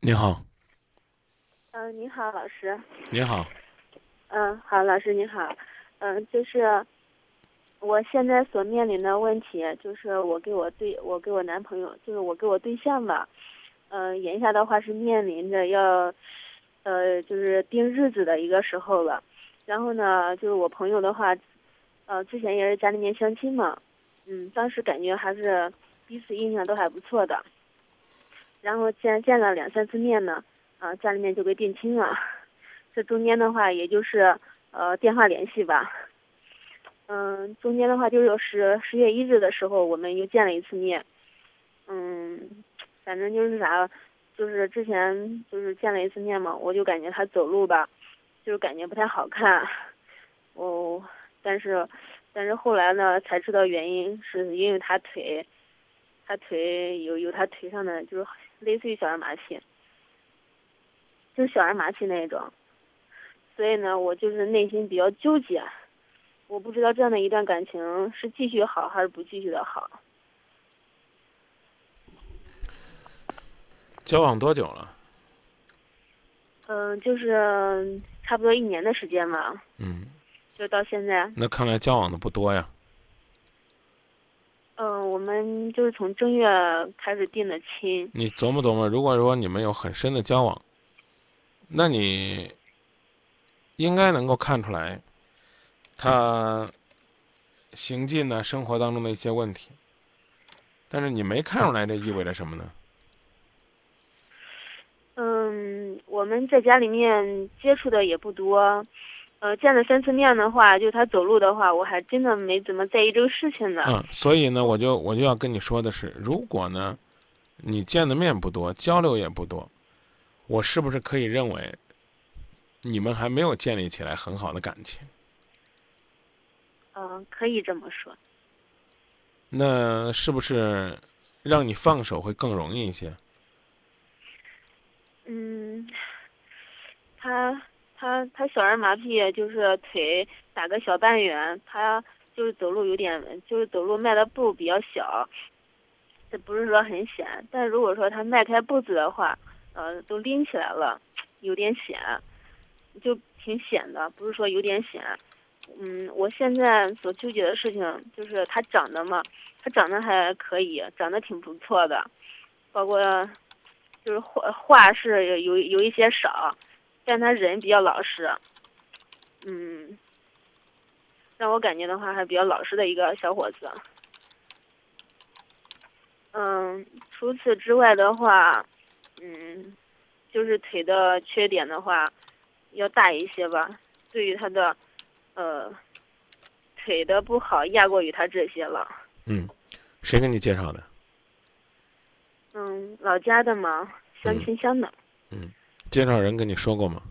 你好，嗯、你好，老师。你好，嗯，好，老师你好。嗯，就是我现在所面临的问题，就是我给我对我给我男朋友，就是我给我对象吧，嗯、眼下的话是面临着要，呃，就是定日子的一个时候了。然后呢，就是我朋友的话，呃，之前也是家里面相亲嘛，嗯，当时感觉还是彼此印象都还不错的。然后见见了两三次面呢，啊、家里面就给定亲了。这中间的话，也就是呃电话联系吧。嗯，中间的话就是十十月一日的时候，我们又见了一次面。嗯，反正就是啥，就是之前就是见了一次面嘛，我就感觉他走路吧，就是感觉不太好看。哦，但是但是后来呢，才知道原因是因为他腿，他腿有有他腿上的就是类似于小儿麻痹，就是小儿麻痹那一种。所以呢，我就是内心比较纠结，我不知道这样的一段感情是继续好还是不继续的好。交往多久了？嗯，就是差不多一年的时间吧，嗯，就到现在。那看来交往的不多呀。嗯，我们就是从正月开始定的亲。你琢磨琢磨，如果说你们有很深的交往，那你应该能够看出来他行进呢生活当中的一些问题。但是你没看出来，这意味着什么呢？嗯，我们在家里面接触的也不多，呃，见了三次面的话，就他走路的话，我还真的没怎么在意这个事情呢。嗯，所以呢，我就我就要跟你说的是，如果呢，你见的面不多，交流也不多，我是不是可以认为，你们还没有建立起来很好的感情？嗯、可以这么说。那是不是让你放手会更容易一些？嗯，他他他小儿麻痹，就是腿打个小半圆，他就是走路有点，就是走路迈的步比较小，这不是说很显。但如果说他迈开步子的话，呃，都拎起来了，有点显，就挺显的，不是说有点显。嗯，我现在所纠结的事情就是他长得嘛，他长得还可以，长得挺不错的，包括就是话话是有有有一些少，但他人比较老实，嗯，让我感觉的话还比较老实的一个小伙子。嗯，除此之外的话，嗯，就是腿的缺点的话，要大一些吧。对于他的，呃，腿的不好压过于他这些了。嗯，谁给你介绍的？嗯，老家的嘛，相亲相的。介绍人跟你说过吗？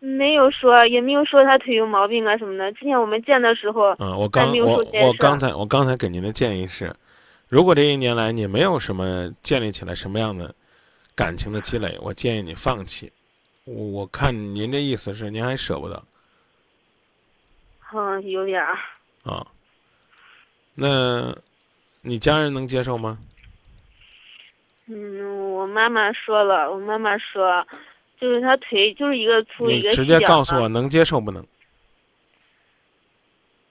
没有说，也没有说他腿有毛病啊什么的。之前我们见的时候，嗯，我刚我我刚才我刚才给您的建议是，如果这一年来你没有什么建立起来什么样的感情的积累，我建议你放弃。我我看您这意思是您还舍不得嗯，有点儿。啊？那你家人能接受吗？嗯，我妈妈说了，我妈妈说，就是她腿就是一个粗一个你直接告诉我能接受不能？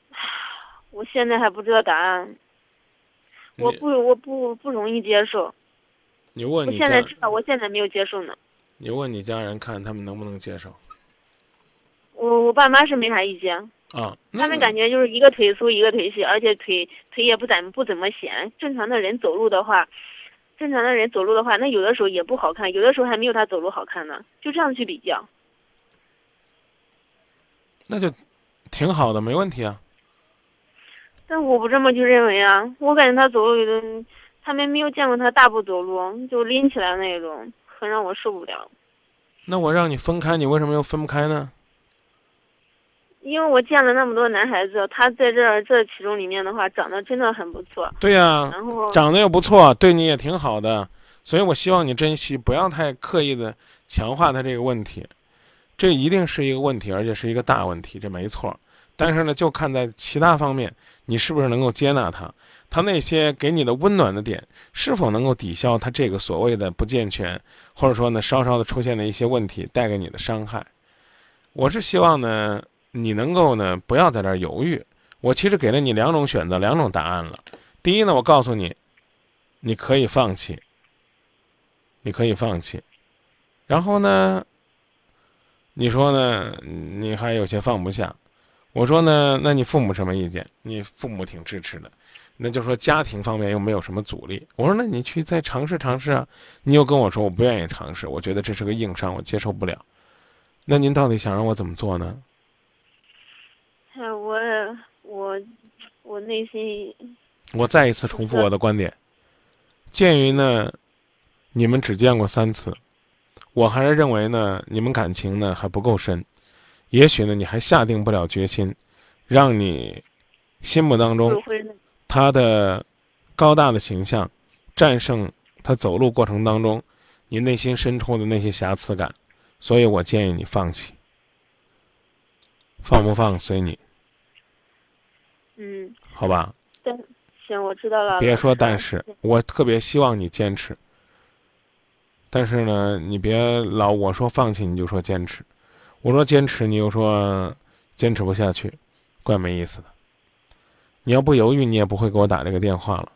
我现在还不知道答案。我不，我不不容易接受。你问你我现在知道，我现在没有接受呢。你问你家人看他们能不能接受我我爸妈是没啥意见，啊？他们感觉就是一个腿粗一个腿细，而且腿腿也不怎不怎么显。正常的人走路的话，正常的人走路的话，那有的时候也不好看，有的时候还没有他走路好看呢。就这样去比较。那就挺好的，没问题啊。但我不这么去认为啊，我感觉他走路有的，他们没有见过他大步走路，就拎起来那种，很让我受不了。那我让你分开，你为什么又分不开呢？因为我见了那么多男孩子，他在这这其中里面的话，长得真的很不错。对呀、然后，长得又不错，对你也挺好的，所以我希望你珍惜，不要太刻意的强化他这个问题，这一定是一个问题，而且是一个大问题，这没错。但是呢，就看在其他方面，你是不是能够接纳他，他那些给你的温暖的点，是否能够抵消他这个所谓的不健全，或者说呢，稍稍的出现的一些问题带给你的伤害。我是希望呢，你能够呢，不要在这儿犹豫。我其实给了你两种选择，两种答案了。第一呢，我告诉你，你可以放弃，你可以放弃。然后呢，你说呢，你还有些放不下。我说呢，那你父母什么意见？你父母挺支持的，那就说家庭方面又没有什么阻力。我说那你去再尝试尝试啊。你又跟我说我不愿意尝试，我觉得这是个硬伤，我接受不了。那您到底想让我怎么做呢？哎，我。我我内心，我再一次重复我的观点。鉴于呢，你们只见过三次，我还是认为呢，你们感情呢还不够深。也许呢，你还下定不了决心，让你心目当中他的高大的形象战胜他走路过程当中你内心深处的那些瑕疵感。所以我建议你放弃，放不放随你。嗯，好吧。但行，我知道了。别说但是，我特别希望你坚持。但是呢，你别老我说放弃你就说坚持，我说坚持你又说坚持不下去，怪没意思的。你要不犹豫，你也不会给我打这个电话了。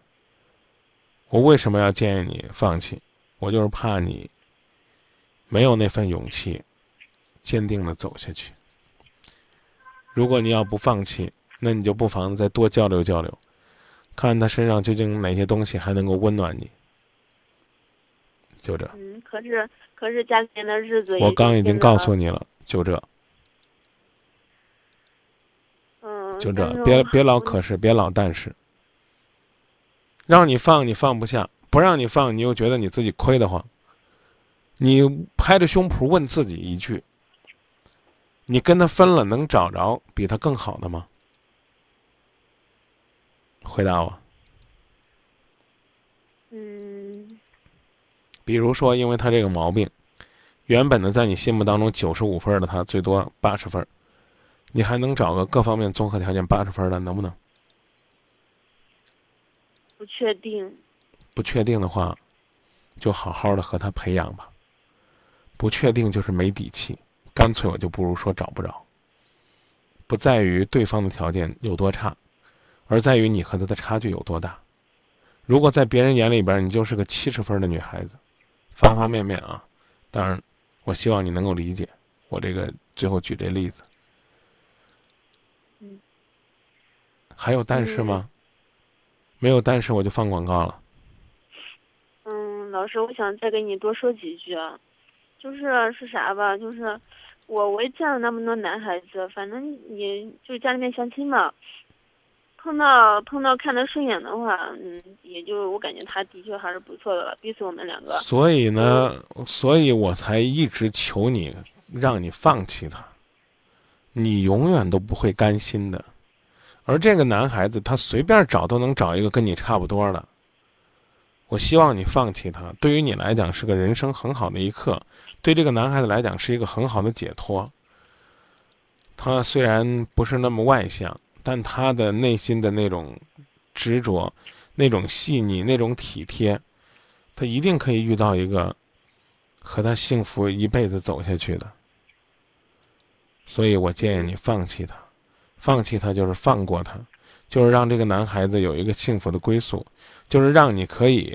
我为什么要建议你放弃？我就是怕你没有那份勇气，坚定的走下去。如果你要不放弃。那你就不妨再多交流交流，看看他身上究竟哪些东西还能够温暖你。就这。嗯，可是可是家里面的日子。我刚已经告诉你了，就这。嗯。就这，别别老可是，别老但是。让你放你放不下，不让你放你又觉得你自己亏得慌。你拍着胸脯问自己一句：你跟他分了，能找着比他更好的吗？回答我。嗯。比如说，因为他这个毛病，原本的在你心目当中九十五分的他，最多八十分，你还能找个各方面综合条件八十分的，能不能？不确定。不确定的话，就好好的和他培养吧。不确定就是没底气，干脆我就不如说找不着。不在于对方的条件有多差。而在于你和他的差距有多大。如果在别人眼里边你就是个七十分的女孩子，方方面面啊，当然，我希望你能够理解我这个最后举这例子。嗯。还有但是吗？没有但是我就放广告了。嗯，老师，我想再跟你多说几句啊，就是是啥吧？就是我我也见了那么多男孩子，反正你就是家里面相亲嘛。碰到碰到看得顺眼的话，嗯，也就我感觉他的确还是不错的了，彼此我们两个。所以呢，所以我才一直求你，让你放弃他。你永远都不会甘心的，而这个男孩子他随便找都能找一个跟你差不多的。我希望你放弃他，对于你来讲是个人生很好的一课，对这个男孩子来讲是一个很好的解脱。他虽然不是那么外向。但他的内心的那种执着、那种细腻、那种体贴，他一定可以遇到一个和他幸福一辈子走下去的。所以我建议你放弃他，放弃他就是放过他，就是让这个男孩子有一个幸福的归宿，就是让你可以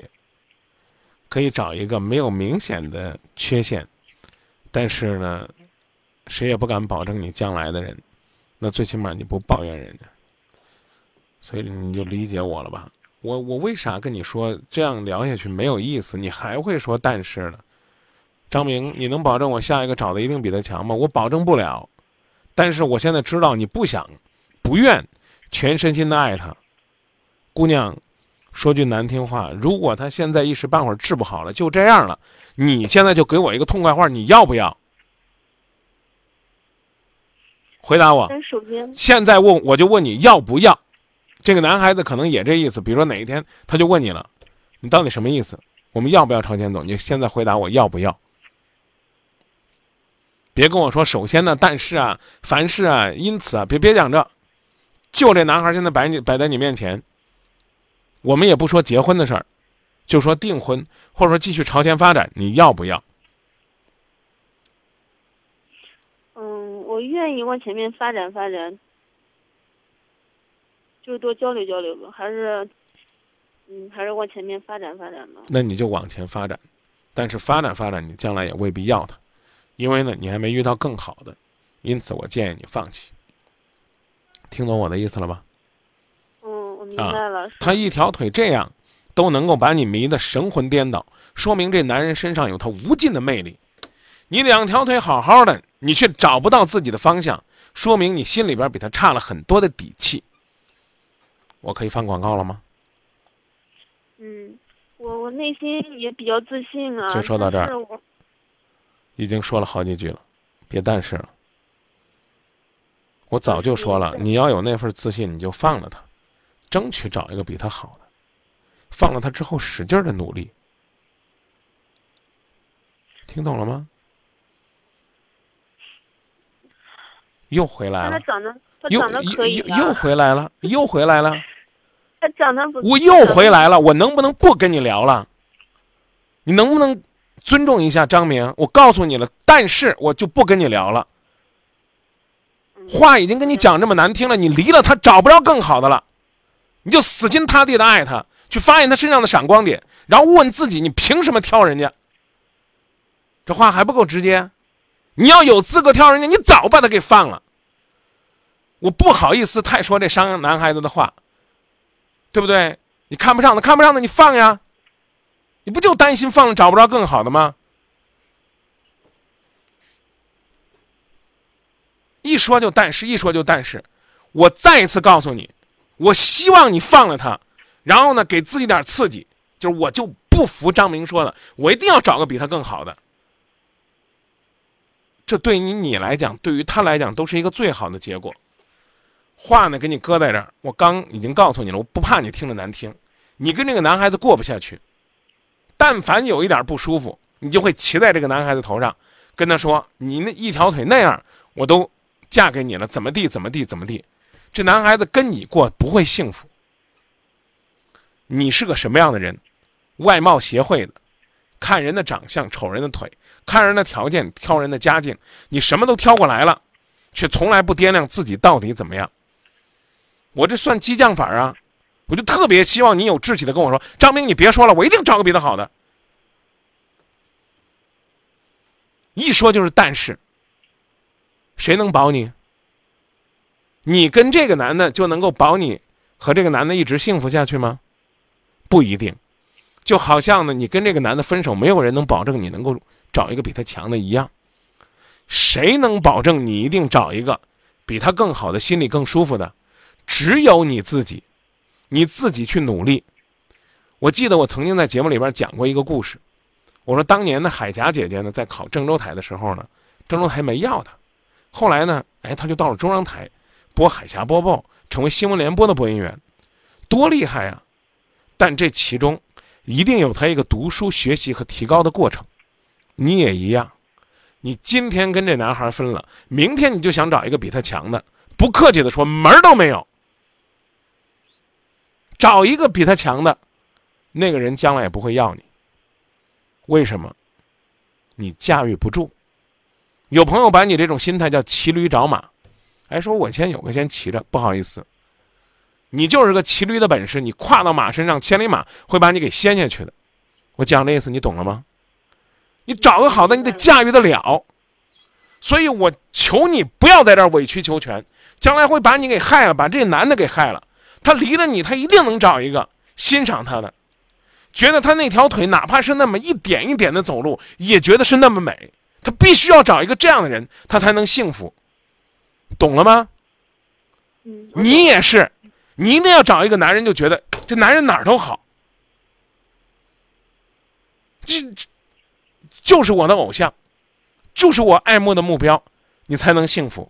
可以找一个没有明显的缺陷，但是呢，谁也不敢保证你将来的人。那最起码你不抱怨人家，所以你就理解我了吧？我我为啥跟你说这样聊下去没有意思？你还会说但是呢？张明，你能保证我下一个找的一定比他强吗？我保证不了。但是我现在知道你不想、不愿全身心的爱他。姑娘，说句难听话，如果他现在一时半会儿治不好了，就这样了，你现在就给我一个痛快话，你要不要？回答我。现在问我就问你要不要？这个男孩子可能也这意思。比如说哪一天他就问你了，你到底什么意思？我们要不要朝前走？你现在回答我要不要？别跟我说首先呢，但是啊，凡事啊，因此啊，别别讲这，就这男孩现在摆你摆在你面前，我们也不说结婚的事儿，就说订婚或者说继续朝前发展，你要不要？嗯，我愿意往前面发展发展，就是多交流交流吧，还是，嗯，还是往前面发展发展吧。那你就往前发展，但是发展发展，你将来也未必要他，因为呢，你还没遇到更好的，因此我建议你放弃。听懂我的意思了吧？嗯，我明白了。他一条腿这样，都能够把你迷得神魂颠倒，说明这男人身上有他无尽的魅力。你两条腿好好的，你却找不到自己的方向，说明你心里边比他差了很多的底气。我可以放广告了吗？嗯，我我内心也比较自信啊。就说到这儿。已经说了好几句了，别但是了。我早就说了，你要有那份自信，你就放了他，争取找一个比他好的。放了他之后，使劲的努力。听懂了吗？又回来了。他长得，他又长得可以又又回来了，又回来了。他长得不。我又回来了，我能不能不跟你聊了？你能不能尊重一下张明？我告诉你了，但是我就不跟你聊了。话已经跟你讲这么难听了，你离了他找不着更好的了，你就死心塌地的爱他，去发现他身上的闪光点，然后问自己，你凭什么挑人家？这话还不够直接？你要有资格挑人家，你早把他给放了。我不好意思太说这伤男孩子的话，对不对？你看不上的，看不上的，你放呀，你不就担心放了找不着更好的吗？一说就但是，一说就但是，我再一次告诉你，我希望你放了他，然后呢，给自己点刺激，就是我就不服张明说的，我一定要找个比他更好的。这对于你来讲，对于他来讲，都是一个最好的结果。话呢，给你搁在这儿，我刚已经告诉你了，我不怕你听着难听，你跟这个男孩子过不下去，但凡有一点不舒服，你就会骑在这个男孩子头上，跟他说：“你那一条腿那样，我都。”嫁给你了，怎么地？怎么地？怎么地？这男孩子跟你过不会幸福。你是个什么样的人？外貌协会的，看人的长相，瞅人的腿，看人的条件，挑人的家境，你什么都挑过来了，却从来不掂量自己到底怎么样。我这算激将法啊！我就特别希望你有志气的跟我说：“张明，你别说了，我一定找个比他好的。”一说就是但是。谁能保你？你跟这个男的就能够保你和这个男的一直幸福下去吗？不一定。就好像呢，你跟这个男的分手，没有人能保证你能够找一个比他强的一样。谁能保证你一定找一个比他更好的、心里更舒服的？只有你自己，你自己去努力。我记得我曾经在节目里边讲过一个故事，我说当年的海霞姐姐呢，在考郑州台的时候呢，郑州台没要她。后来呢？哎，他就到了中央台，播海峡播报，成为新闻联播的播音员，多厉害呀！但这其中一定有他一个读书学习和提高的过程。你也一样，你今天跟这男孩分了，明天你就想找一个比他强的，不客气的说，门都没有。找一个比他强的，那个人将来也不会要你。为什么？你驾驭不住。有朋友把你这种心态叫骑驴找马，哎，说我先有个先骑着，不好意思，你就是个骑驴的本事，你跨到马身上，千里马会把你给掀下去的。我讲这意思你懂了吗？你找个好的，你得驾驭得了。所以我求你不要在这儿委曲求全，将来会把你给害了，把这男的给害了。他离了你，他一定能找一个欣赏他的，觉得他那条腿哪怕是那么一点一点的走路，也觉得是那么美。他必须要找一个这样的人，他才能幸福，懂了吗？嗯，你也是，你一定要找一个男人，就觉得这男人哪儿都好，这就是我的偶像，就是我爱慕的目标，你才能幸福。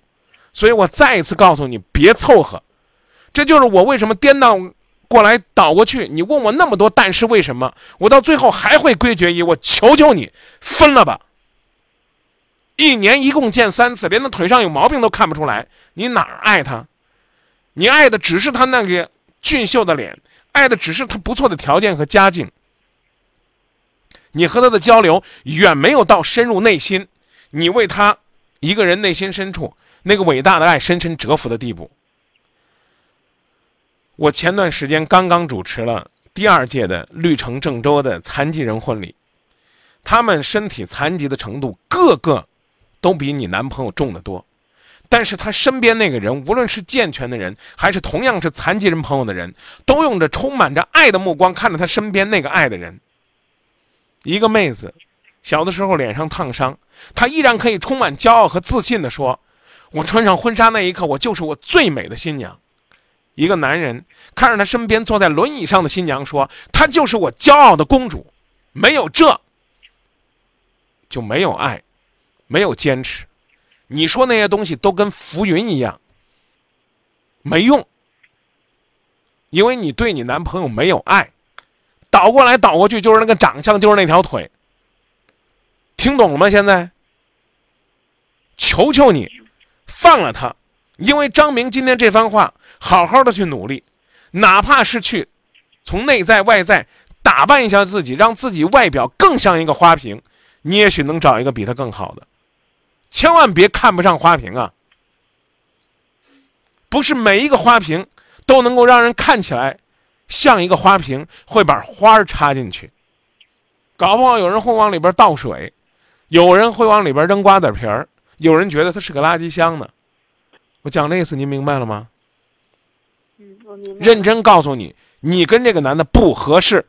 所以我再一次告诉你，别凑合，这就是我为什么颠倒过来倒过去。你问我那么多，但是为什么我到最后还会归结于我求求你分了吧。一年一共见三次，连他腿上有毛病都看不出来，你哪儿爱他？你爱的只是他那个俊秀的脸，爱的只是他不错的条件和家境。你和他的交流远没有到深入内心，你为他一个人内心深处那个伟大的爱深深折服的地步。我前段时间刚刚主持了第二届的绿城郑州的残疾人婚礼，他们身体残疾的程度个个都比你男朋友重得多，但是他身边那个人，无论是健全的人，还是同样是残疾人朋友的人，都用着充满着爱的目光看着他身边那个爱的人。一个妹子，小的时候脸上烫伤，她依然可以充满骄傲和自信地说：“我穿上婚纱那一刻，我就是我最美的新娘。”一个男人看着他身边坐在轮椅上的新娘说：“她就是我骄傲的公主。”没有这，就没有爱，没有坚持。你说那些东西都跟浮云一样，没用，因为你对你男朋友没有爱。倒过来倒过去就是那个长相，就是那条腿。听懂了吗？现在，求求你，放了他，因为张明今天这番话，好好的去努力，哪怕是去从内在外在打扮一下自己，让自己外表更像一个花瓶，你也许能找一个比他更好的。千万别看不上花瓶啊！不是每一个花瓶都能够让人看起来。像一个花瓶，会把花插进去，搞不好有人会往里边倒水，有人会往里边扔瓜子皮儿，有人觉得它是个垃圾箱呢。我讲的意思，您明白了吗？嗯，我明白。认真告诉你，你跟这个男的不合适，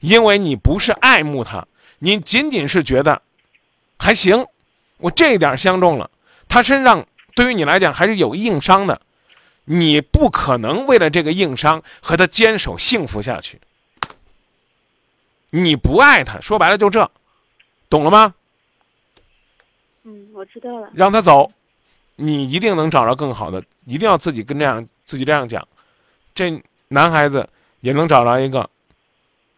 因为你不是爱慕他，你仅仅是觉得还行。我这一点相中了，他身上对于你来讲还是有硬伤的。你不可能为了这个硬伤和他坚守幸福下去。你不爱他，说白了就这，懂了吗？嗯，我知道了。让他走，你一定能找着更好的。一定要自己跟这样自己这样讲，这男孩子也能找着一个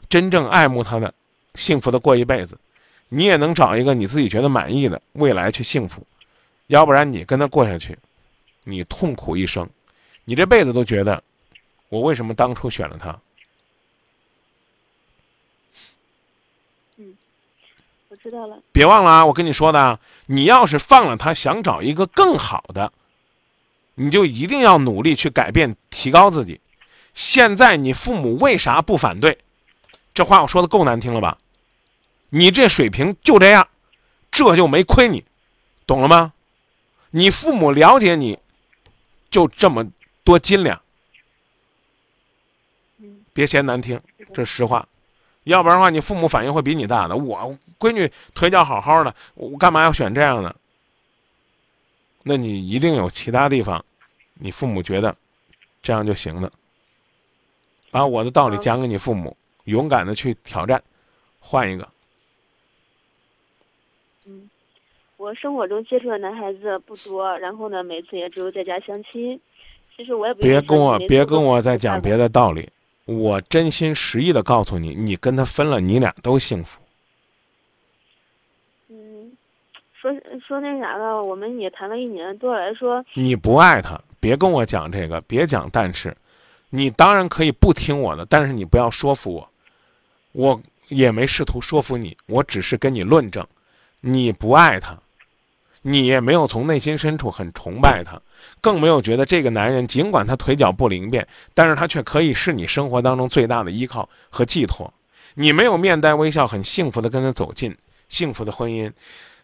真正爱慕他的，幸福的过一辈子。你也能找一个你自己觉得满意的未来去幸福。要不然你跟他过下去，你痛苦一生。你这辈子都觉得，我为什么当初选了他？嗯，我知道了。别忘了啊，我跟你说的，你要是放了他，想找一个更好的，你就一定要努力去改变、提高自己。现在你父母为啥不反对？这话我说的够难听了吧？你这水平就这样，这就没亏你，懂了吗？你父母了解你，就这么。多斤两，别嫌难听，这实话。要不然的话，你父母反应会比你大的。我闺女腿脚好好的，我干嘛要选这样的？那你一定有其他地方，你父母觉得这样就行了。把我的道理讲给你父母，勇敢的去挑战，换一个。嗯，我生活中接触的男孩子不多，然后呢，每次也只有在家相亲。其实我也别跟我别跟我再讲别的道理，我真心实意的告诉你，你跟他分了，你俩都幸福。嗯，说说那啥了，我们也谈了一年，对我来说，你不爱他，别跟我讲这个，别讲但是，你当然可以不听我的，但是你不要说服我，我也没试图说服你，我只是跟你论证，你不爱他。你也没有从内心深处很崇拜他，更没有觉得这个男人尽管他腿脚不灵便，但是他却可以是你生活当中最大的依靠和寄托。你没有面带微笑、很幸福的跟他走进幸福的婚姻，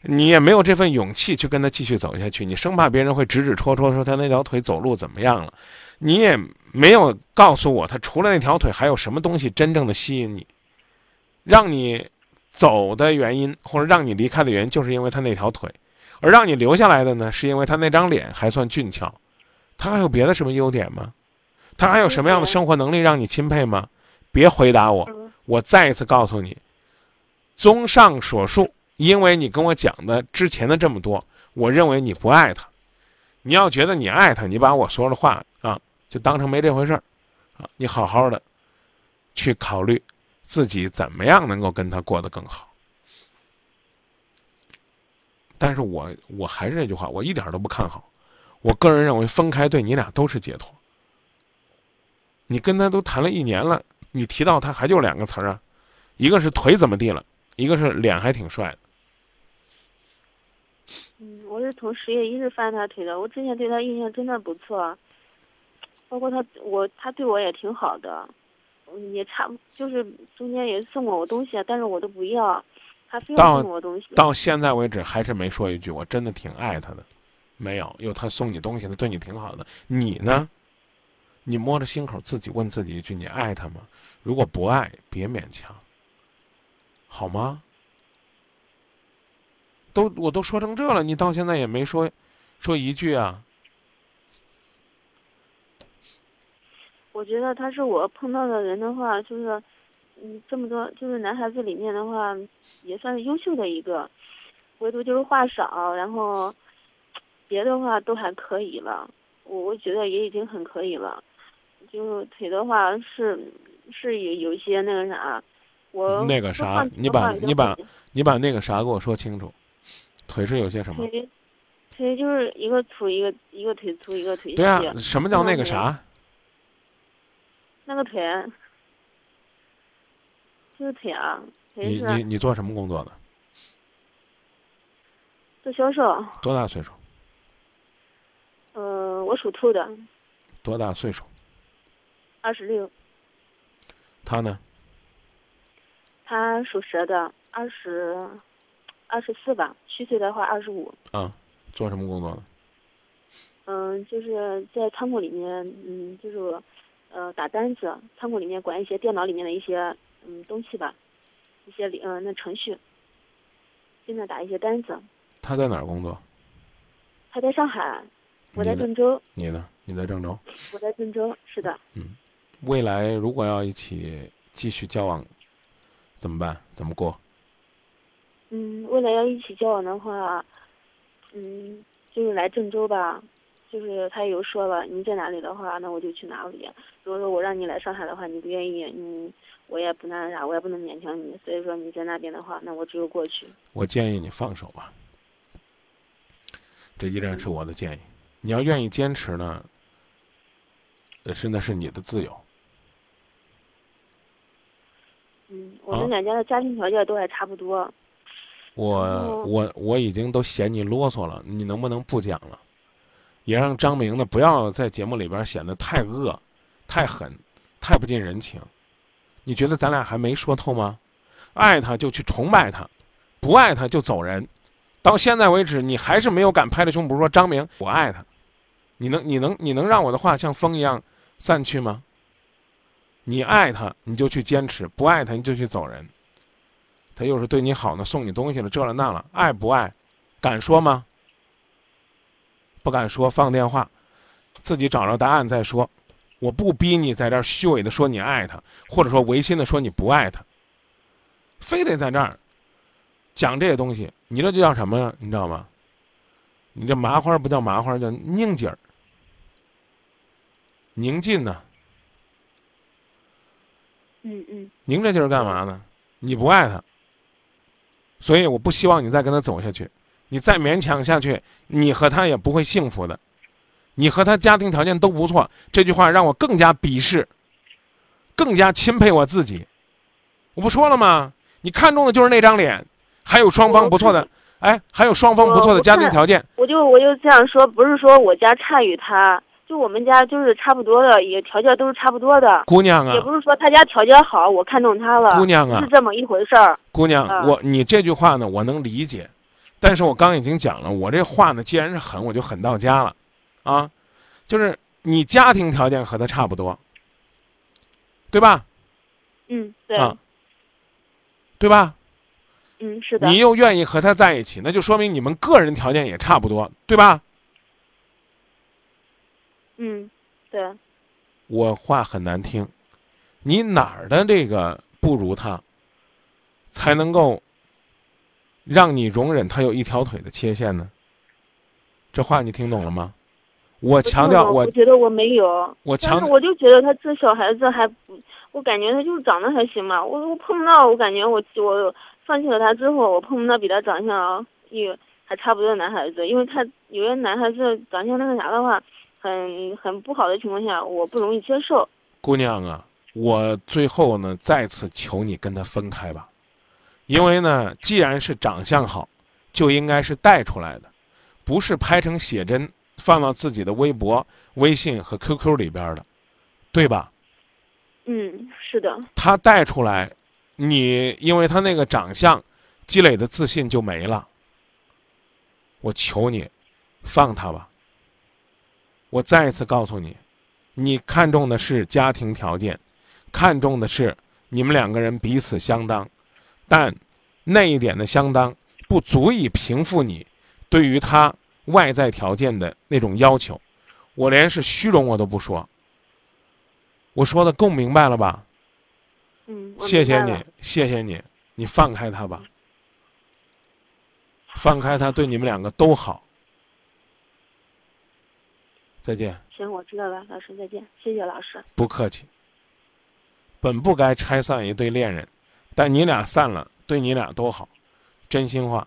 你也没有这份勇气去跟他继续走下去。你生怕别人会指指戳戳说他那条腿走路怎么样了，你也没有告诉我他除了那条腿还有什么东西真正的吸引你，让你走的原因或者让你离开的原因，就是因为他那条腿。而让你留下来的呢，是因为他那张脸还算俊俏，他还有别的什么优点吗？他还有什么样的生活能力让你钦佩吗？别回答我，我再一次告诉你，综上所述，因为你跟我讲的之前的这么多，我认为你不爱他。你要觉得你爱他，你把我说的话啊，就当成没这回事儿，啊，你好好的去考虑自己怎么样能够跟他过得更好。但是我我还是那句话，我一点都不看好。我个人认为，分开对你俩都是解脱。你跟他都谈了一年了，你提到他还就两个词儿啊，一个是腿怎么地了，一个是脸还挺帅的。嗯，我是从十月一日翻他腿的，我之前对他印象真的不错，包括他我他对我也挺好的，也差就是中间也送过我东西，但是我都不要，他非到要送我东西。到现在为止还是没说一句我真的挺爱他的，没有，有他送你东西，他对你挺好的。你呢？你摸着心口自己问自己一句：你爱他吗？如果不爱，别勉强，好吗？都我都说成这了，你到现在也没说说一句啊。我觉得他是我碰到的人的话，就是，嗯，这么多就是男孩子里面的话，也算是优秀的一个，唯独就是话少，然后别的话都还可以了。我我觉得也已经很可以了，就是腿的话是是有有一些那个啥，我那个啥你把你把你把那个啥给我说清楚，腿是有些什么？腿腿就是一个粗一个一个腿粗一个腿细。对啊，什么叫那个啥？那个腿，就是你你你做什么工作的？做销售。多大岁数？呃，我属兔的，多大岁数？二十六。他呢？他属蛇的，二十，二十四吧。虚岁的话二十五。啊，做什么工作的？嗯，就是在仓库里面，嗯，就是，呃，打单子，仓库里面管一些电脑里面的一些嗯东西吧，一些里嗯、那程序，现在打一些单子。他在哪儿工作？他在上海，我在？郑州，你呢？你在郑州。我在郑州，是的。嗯未来如果要一起继续交往，怎么办？怎么过？嗯，未来要一起交往的话，嗯，就是来郑州吧。就是他有说了，你在哪里的话，那我就去哪里。如果说我让你来上海的话，你不愿意，嗯，我也不那啥，我也不能勉强你。所以说你在那边的话，那我只有过去。我建议你放手吧。这依然是我的建议。你要愿意坚持呢，呃是那是你的自由。嗯，我啊们两家的家庭条件都还差不多。我哦我我已经都嫌你啰嗦了，你能不能不讲了？也让张明呢不要在节目里边显得太恶、太狠、太不近人情。你觉得咱俩还没说透吗？爱他就去崇拜他，不爱他就走人。到现在为止，你还是没有敢拍着胸脯说张明我爱他。你能你能你能让我的话像风一样散去吗？你爱他，你就去坚持；不爱他，你就去走人。他又是对你好呢，送你东西了，这了那了，爱不爱？敢说吗？不敢说，放电话，自己找着答案再说。我不逼你在这儿虚伪的说你爱他，或者说违心的说你不爱他，非得在这儿讲这些东西，你这就叫什么呀？你知道吗？你这麻花不叫麻花，叫拧劲儿，宁静呢、嗯嗯拧这劲儿干嘛呢？你不爱他，所以我不希望你再跟他走下去。你再勉强下去，你和他也不会幸福的。你和他家庭条件都不错，这句话让我更加鄙视，更加钦佩我自己。我不说了吗？你看中的就是那张脸，还有双方不错的，哎，还有双方不错的家庭条件。我就我就这样说，不是说我家差于他，就我们家就是差不多的，也条件都是差不多的，姑娘啊也，不是说他家条件好，我看中他了，姑娘啊是这么一回事儿。姑娘，啊我你这句话呢，我能理解，但是我刚已经讲了，我这话呢，既然是狠，我就狠到家了，啊，就是你家庭条件和他差不多，对吧？嗯，对，啊，对吧？嗯，是的，你又愿意和他在一起，那就说明你们个人条件也差不多，对吧？嗯，对，我话很难听，你哪儿的这个不如他，才能够让你容忍他有一条腿的缺陷呢？这话你听懂了吗？我强调，我我觉得我没有，我强但是我就觉得他这小孩子还不，我感觉他就是长得还行吧。我我碰不到，我感觉我我放弃了他之后，我碰不到比他长相也还差不多的男孩子，因为他有些男孩子长相那个啥的话，很很不好的情况下，我不容易接受。姑娘啊，我最后呢再次求你跟他分开吧，因为呢，既然是长相好，就应该是带出来的，不是拍成写真放到自己的微博、微信和 QQ 里边的，对吧？嗯，是的。他带出来，你因为他那个长相，积累的自信就没了。我求你，放他吧。我再一次告诉你。你看重的是家庭条件，看重的是你们两个人彼此相当，但那一点的相当不足以平复你对于他外在条件的那种要求。我连是虚荣我都不说。我说的够明白了吧？嗯，谢谢你，谢谢你，你放开他吧，放开他，对你们两个都好。再见。行，我知道了，老师再见，谢谢老师。不客气。本不该拆散一对恋人，但你俩散了，对你俩都好，真心话。